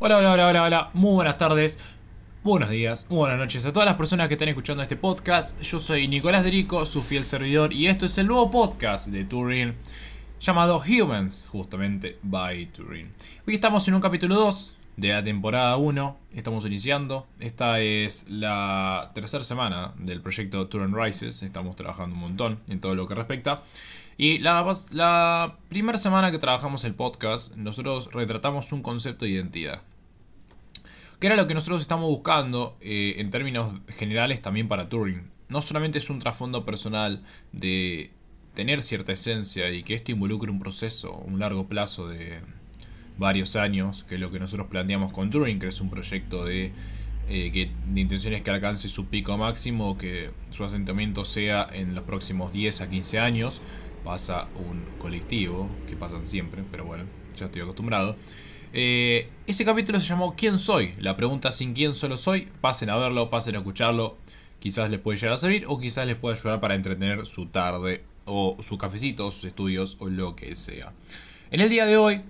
Hola, hola, hola, hola, hola. Muy buenas tardes, buenos días, muy buenas noches a todas las personas que están escuchando este podcast. Yo soy Nicolás Derico, su fiel servidor, y esto es el nuevo podcast de Turing llamado Humans, justamente by Turing. Hoy estamos en un capítulo 2 de la temporada 1, estamos iniciando. Esta es la tercera semana del proyecto Turing Rises, estamos trabajando un montón en todo lo que respecta. Y la, la primera semana que trabajamos el podcast, nosotros retratamos un concepto de identidad. Que era lo que nosotros estamos buscando eh, en términos generales también para Turing. No solamente es un trasfondo personal de tener cierta esencia y que esto involucre un proceso, un largo plazo de varios años, que es lo que nosotros planteamos con Turing, que es un proyecto de eh, que de intenciones que alcance su pico máximo, que su asentamiento sea en los próximos 10 a 15 años, pasa un colectivo, que pasan siempre, pero bueno, ya estoy acostumbrado. Eh, ese capítulo se llamó ¿Quién soy? La pregunta sin quién solo soy. Pasen a verlo, pasen a escucharlo. Quizás les puede llegar a servir o quizás les puede ayudar para entretener su tarde o su cafecito, sus estudios o lo que sea. En el día de hoy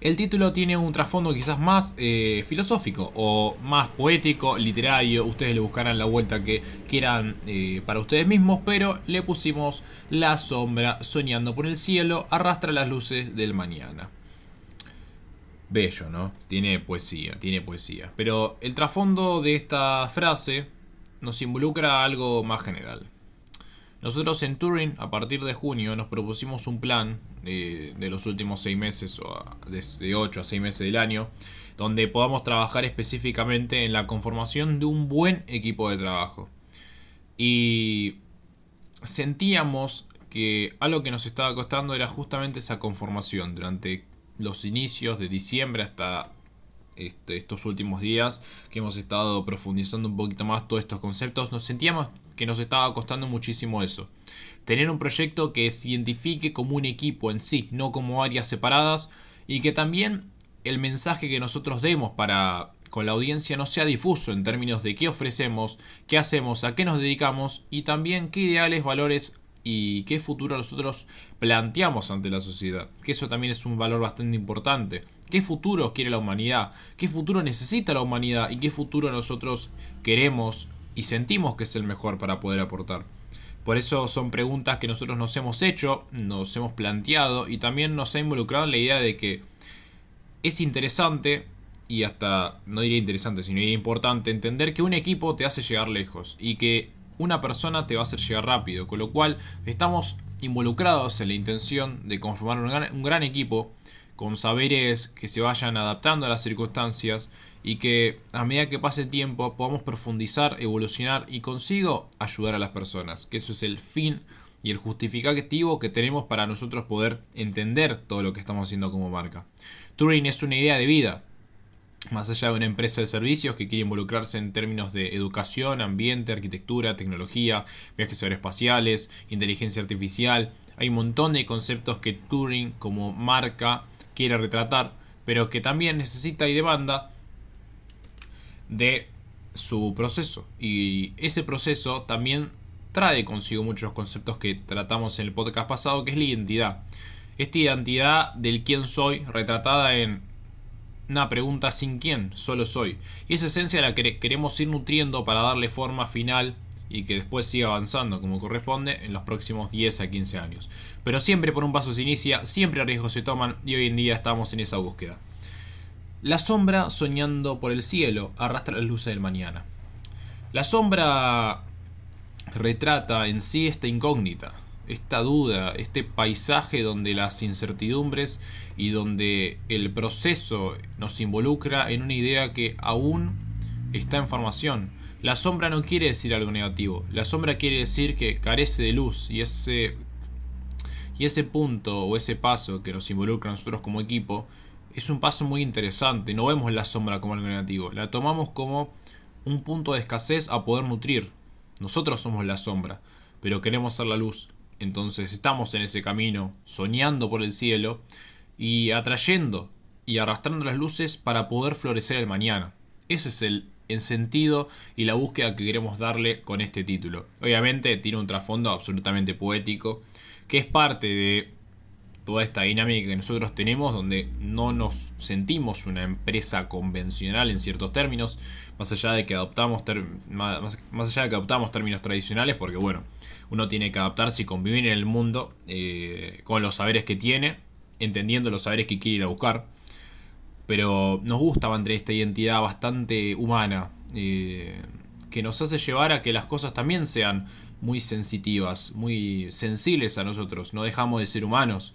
el título tiene un trasfondo quizás más eh, filosófico o más poético, literario. Ustedes le buscarán la vuelta que quieran eh, para ustedes mismos, pero le pusimos la sombra soñando por el cielo, arrastra las luces del mañana. Bello, ¿no? Tiene poesía, tiene poesía. Pero el trasfondo de esta frase nos involucra algo más general. Nosotros en Turing, a partir de junio, nos propusimos un plan de, los últimos seis meses, o de 8 a 6 meses del año, donde podamos trabajar específicamente en la conformación de un buen equipo de trabajo. Y sentíamos que algo que nos estaba costando era justamente esa conformación. Durante los inicios de diciembre hasta este, estos últimos días que hemos estado profundizando un poquito más todos estos conceptos, nos sentíamos que nos estaba costando muchísimo eso. Tener un proyecto que se identifique como un equipo en sí, no como áreas separadas, y que también el mensaje que nosotros demos para con la audiencia no sea difuso en términos de qué ofrecemos, qué hacemos, a qué nos dedicamos y también qué ideales, valores y qué futuro nosotros planteamos ante la sociedad. Que eso también es un valor bastante importante. ¿Qué futuro quiere la humanidad? ¿Qué futuro necesita la humanidad? ¿Y qué futuro nosotros queremos y sentimos que es el mejor para poder aportar? Por eso son preguntas que nosotros nos hemos hecho, nos hemos planteado y también nos ha involucrado en la idea de que es interesante y hasta no diría interesante, sino importante entender que un equipo te hace llegar lejos y que una persona te va a hacer llegar rápido, con lo cual estamos involucrados en la intención de conformar un gran, equipo con saberes que se vayan adaptando a las circunstancias y que a medida que pase el tiempo podamos profundizar, evolucionar y consigo ayudar a las personas, que eso es el fin y el justificativo que tenemos para nosotros poder entender todo lo que estamos haciendo como marca. Turing es una idea de vida, más allá de una empresa de servicios que quiere involucrarse en términos de educación, ambiente, arquitectura, tecnología, viajes aeroespaciales, inteligencia artificial, hay un montón de conceptos que Turing como marca quiere retratar, pero que también necesita y demanda de su proceso. Y ese proceso también trae consigo muchos conceptos que tratamos en el podcast pasado, que es la identidad. Esta identidad del quién soy, retratada en una pregunta sin quién, solo soy. Y esa esencia la que queremos ir nutriendo para darle forma final y que después siga avanzando como corresponde en los próximos 10 a 15 años. Pero siempre por un paso se inicia, siempre riesgos se toman y hoy en día estamos en esa búsqueda. La sombra soñando por el cielo arrastra las luces del mañana. La sombra retrata en sí esta incógnita, esta duda, este paisaje donde las incertidumbres y donde el proceso nos involucra en una idea que aún está en formación. La sombra no quiere decir algo negativo, la sombra quiere decir que carece de luz y ese y ese punto o ese paso que nos involucra a nosotros como equipo es un paso muy interesante. No vemos la sombra como algo negativo, la tomamos como un punto de escasez a poder nutrir. Nosotros somos la sombra, pero queremos ser la luz. Entonces estamos en ese camino, soñando por el cielo y atrayendo y arrastrando las luces para poder florecer el mañana. Ese es el, sentido y la búsqueda que queremos darle con este título. Obviamente tiene un trasfondo absolutamente poético, que es parte de toda esta dinámica que nosotros tenemos donde no nos sentimos una empresa convencional en ciertos términos, más allá de que adoptamos más, allá de que adoptamos términos tradicionales, porque bueno, uno tiene que adaptarse y convivir en el mundo eh, con los saberes que tiene, entendiendo los saberes que quiere ir a buscar. Pero nos gusta mantener esta identidad bastante humana, eh, que nos hace llevar a que las cosas también sean muy sensitivas, muy sensibles a nosotros. No dejamos de ser humanos.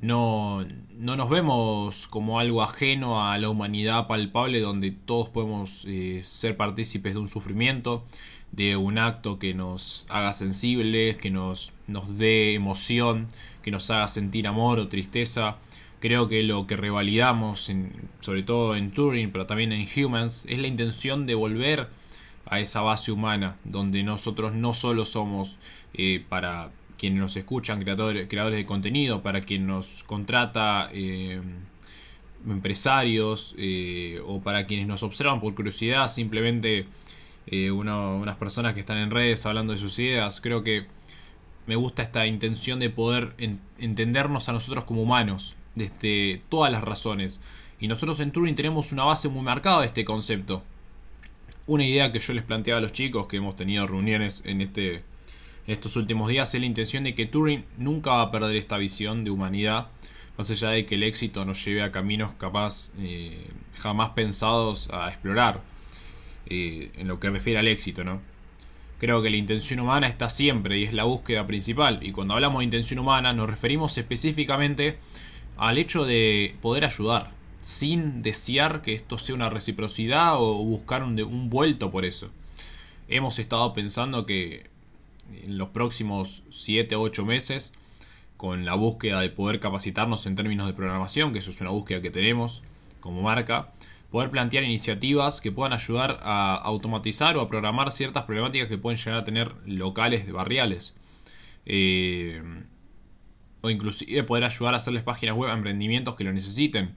No, no nos vemos como algo ajeno a la humanidad palpable donde todos podemos eh, ser partícipes de un sufrimiento, de un acto que nos haga sensibles, que nos, nos dé emoción, que nos haga sentir amor o tristeza. Creo que lo que revalidamos, sobre todo en Turing, pero también en Humans, es la intención de volver a esa base humana, donde nosotros no solo somos eh, para quienes nos escuchan, creadores, creadores de contenido, para quien nos contrata eh, empresarios eh, o para quienes nos observan por curiosidad, simplemente unas personas que están en redes hablando de sus ideas. Creo que me gusta esta intención de poder entendernos a nosotros como humanos, desde todas las razones. Y nosotros en Turing tenemos una base muy marcada de este concepto una idea que yo les planteaba a los chicos que hemos tenido reuniones en este en estos últimos días es la intención de que Turing nunca va a perder esta visión de humanidad más allá de que el éxito nos lleve a caminos capaz eh, jamás pensados a explorar eh, en lo que refiere al éxito no creo que la intención humana está siempre y es la búsqueda principal y cuando hablamos de intención humana nos referimos específicamente al hecho de poder ayudar sin desear que esto sea una reciprocidad o buscar un, un vuelto por eso. Hemos estado pensando que en los próximos 7 o 8 meses, con la búsqueda de poder capacitarnos en términos de programación, que eso es una búsqueda que tenemos como marca, poder plantear iniciativas que puedan ayudar a automatizar o a programar ciertas problemáticas que pueden llegar a tener locales de barriales. Eh, o inclusive poder ayudar a hacerles páginas web a emprendimientos que lo necesiten.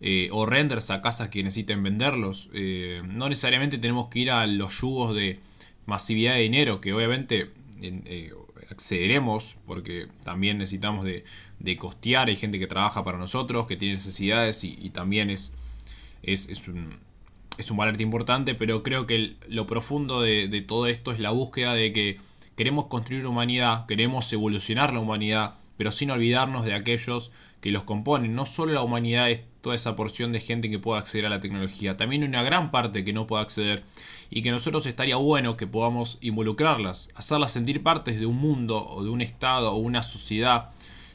Eh, o renders a casas que necesiten venderlos. Eh, no necesariamente tenemos que ir a los yugos de masividad de dinero, que obviamente eh, accederemos, porque también necesitamos de, costear. Hay gente que trabaja para nosotros, que tiene necesidades y, también es, es, un, es un valor importante, pero creo que lo profundo de, de todo esto es la búsqueda de que queremos construir humanidad, queremos evolucionar la humanidad, pero sin olvidarnos de aquellos que los componen. No solo la humanidad es toda esa porción de gente que pueda acceder a la tecnología, también una gran parte que no pueda acceder y que nosotros estaría bueno que podamos involucrarlas, hacerlas sentir partes de un mundo o de un estado o una sociedad,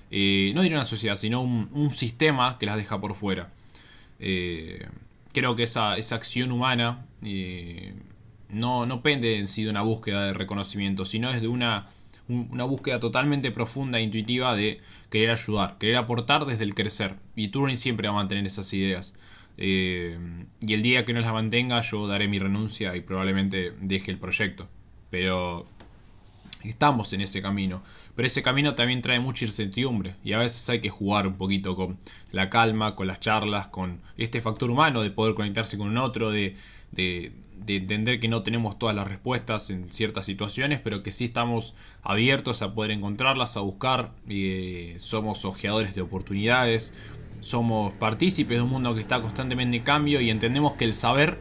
eh, no diría una sociedad, sino un, sistema que las deja por fuera. Eh, creo que esa, esa acción humana eh, no, no pende en sí de una búsqueda de reconocimiento, sino es de una una búsqueda totalmente profunda e intuitiva de querer ayudar, querer aportar desde el crecer. Y Turing siempre va a mantener esas ideas. Eh, y el día que no las mantenga yo daré mi renuncia y probablemente deje el proyecto. Pero estamos en ese camino. Pero ese camino también trae mucha incertidumbre y a veces hay que jugar un poquito con la calma, con las charlas, con este factor humano de poder conectarse con un otro, de, de, entender que no tenemos todas las respuestas en ciertas situaciones, pero que sí estamos abiertos a poder encontrarlas, a buscar, eh, somos ojeadores de oportunidades, somos partícipes de un mundo que está constantemente en cambio y entendemos que el saber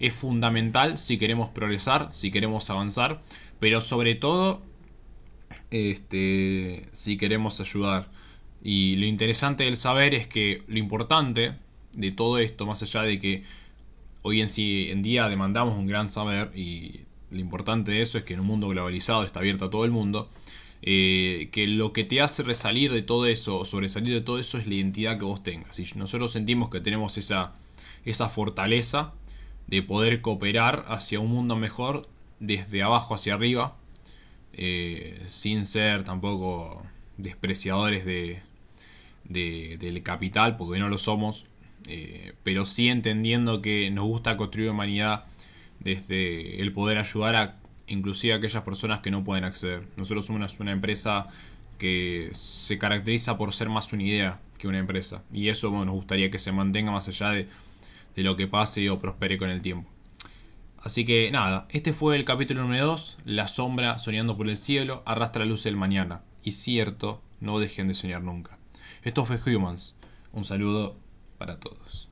es fundamental si queremos progresar, si queremos avanzar, pero sobre todo este, si queremos ayudar. Y lo interesante del saber es que lo importante de todo esto, más allá de que hoy en, sí, día demandamos un gran saber y lo importante de eso es que en un mundo globalizado está abierto a todo el mundo, eh, que lo que te hace resalir de todo eso o sobresalir de todo eso es la identidad que vos tengas. Y nosotros sentimos que tenemos esa, esa fortaleza de poder cooperar hacia un mundo mejor desde abajo hacia arriba, eh, sin ser tampoco despreciadores de, del capital, porque no lo somos, eh, pero sí entendiendo que nos gusta construir humanidad desde el poder ayudar a inclusive a aquellas personas que no pueden acceder. Nosotros somos una, empresa que se caracteriza por ser más una idea que una empresa y eso nos gustaría que se mantenga más allá de, de lo que pase o prospere con el tiempo. Así que nada, este fue el capítulo número 2, La sombra soñando por el cielo, arrastra la luz del mañana. Y cierto, no dejen de soñar nunca. Esto fue Humans. Un saludo para todos.